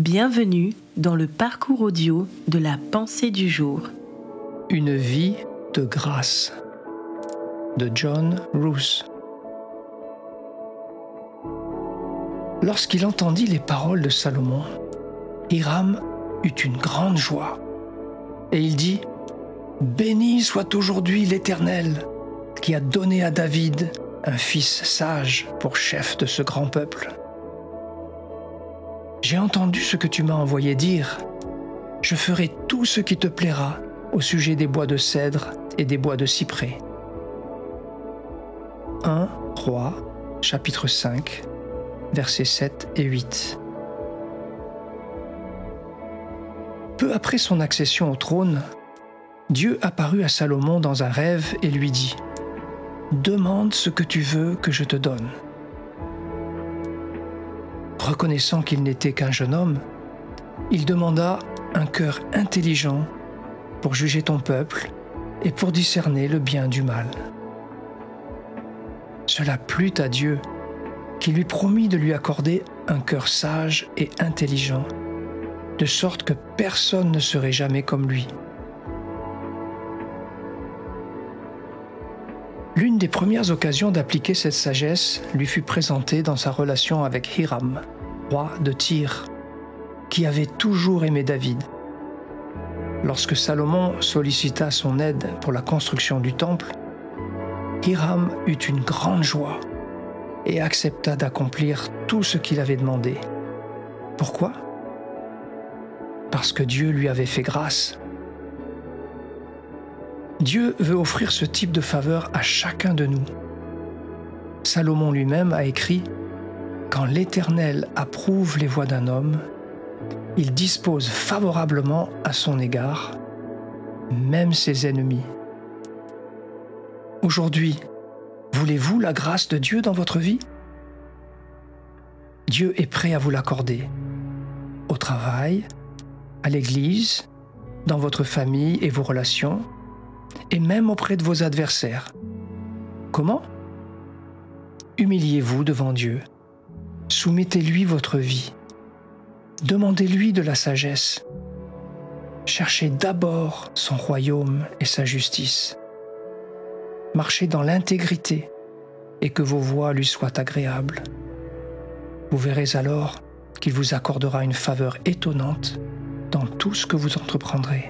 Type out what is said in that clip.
Bienvenue dans le parcours audio de la pensée du jour. Une vie de grâce de John Roos. Lorsqu'il entendit les paroles de Salomon, Hiram eut une grande joie. Et il dit, Béni soit aujourd'hui l'Éternel, qui a donné à David un fils sage pour chef de ce grand peuple. J'ai entendu ce que tu m'as envoyé dire. Je ferai tout ce qui te plaira au sujet des bois de cèdre et des bois de cyprès. 1 Roi, chapitre 5, versets 7 et 8. Peu après son accession au trône, Dieu apparut à Salomon dans un rêve et lui dit Demande ce que tu veux que je te donne. Reconnaissant qu'il n'était qu'un jeune homme, il demanda un cœur intelligent pour juger ton peuple et pour discerner le bien du mal. Cela plut à Dieu, qui lui promit de lui accorder un cœur sage et intelligent, de sorte que personne ne serait jamais comme lui. L'une des premières occasions d'appliquer cette sagesse lui fut présentée dans sa relation avec Hiram, de Tyr, qui avait toujours aimé David. Lorsque Salomon sollicita son aide pour la construction du temple, Hiram eut une grande joie et accepta d'accomplir tout ce qu'il avait demandé. Pourquoi? Parce que Dieu lui avait fait grâce Dieu veut offrir ce type de faveur à chacun de nous. Salomon lui-même a écrit Quand l'Éternel approuve les voies d'un homme, il dispose favorablement à son égard, même ses ennemis. Aujourd'hui, voulez-vous la grâce de Dieu dans votre vie? Dieu est prêt à vous l'accorder. Au travail, à l'église, dans votre famille et vos relations, et même auprès de vos adversaires. Comment? Humiliez-vous devant Dieu. Soumettez-lui votre vie. Demandez-lui de la sagesse. Cherchez d'abord son royaume et sa justice. Marchez dans l'intégrité et que vos voies lui soient agréables. Vous verrez alors qu'il vous accordera une faveur étonnante dans tout ce que vous entreprendrez.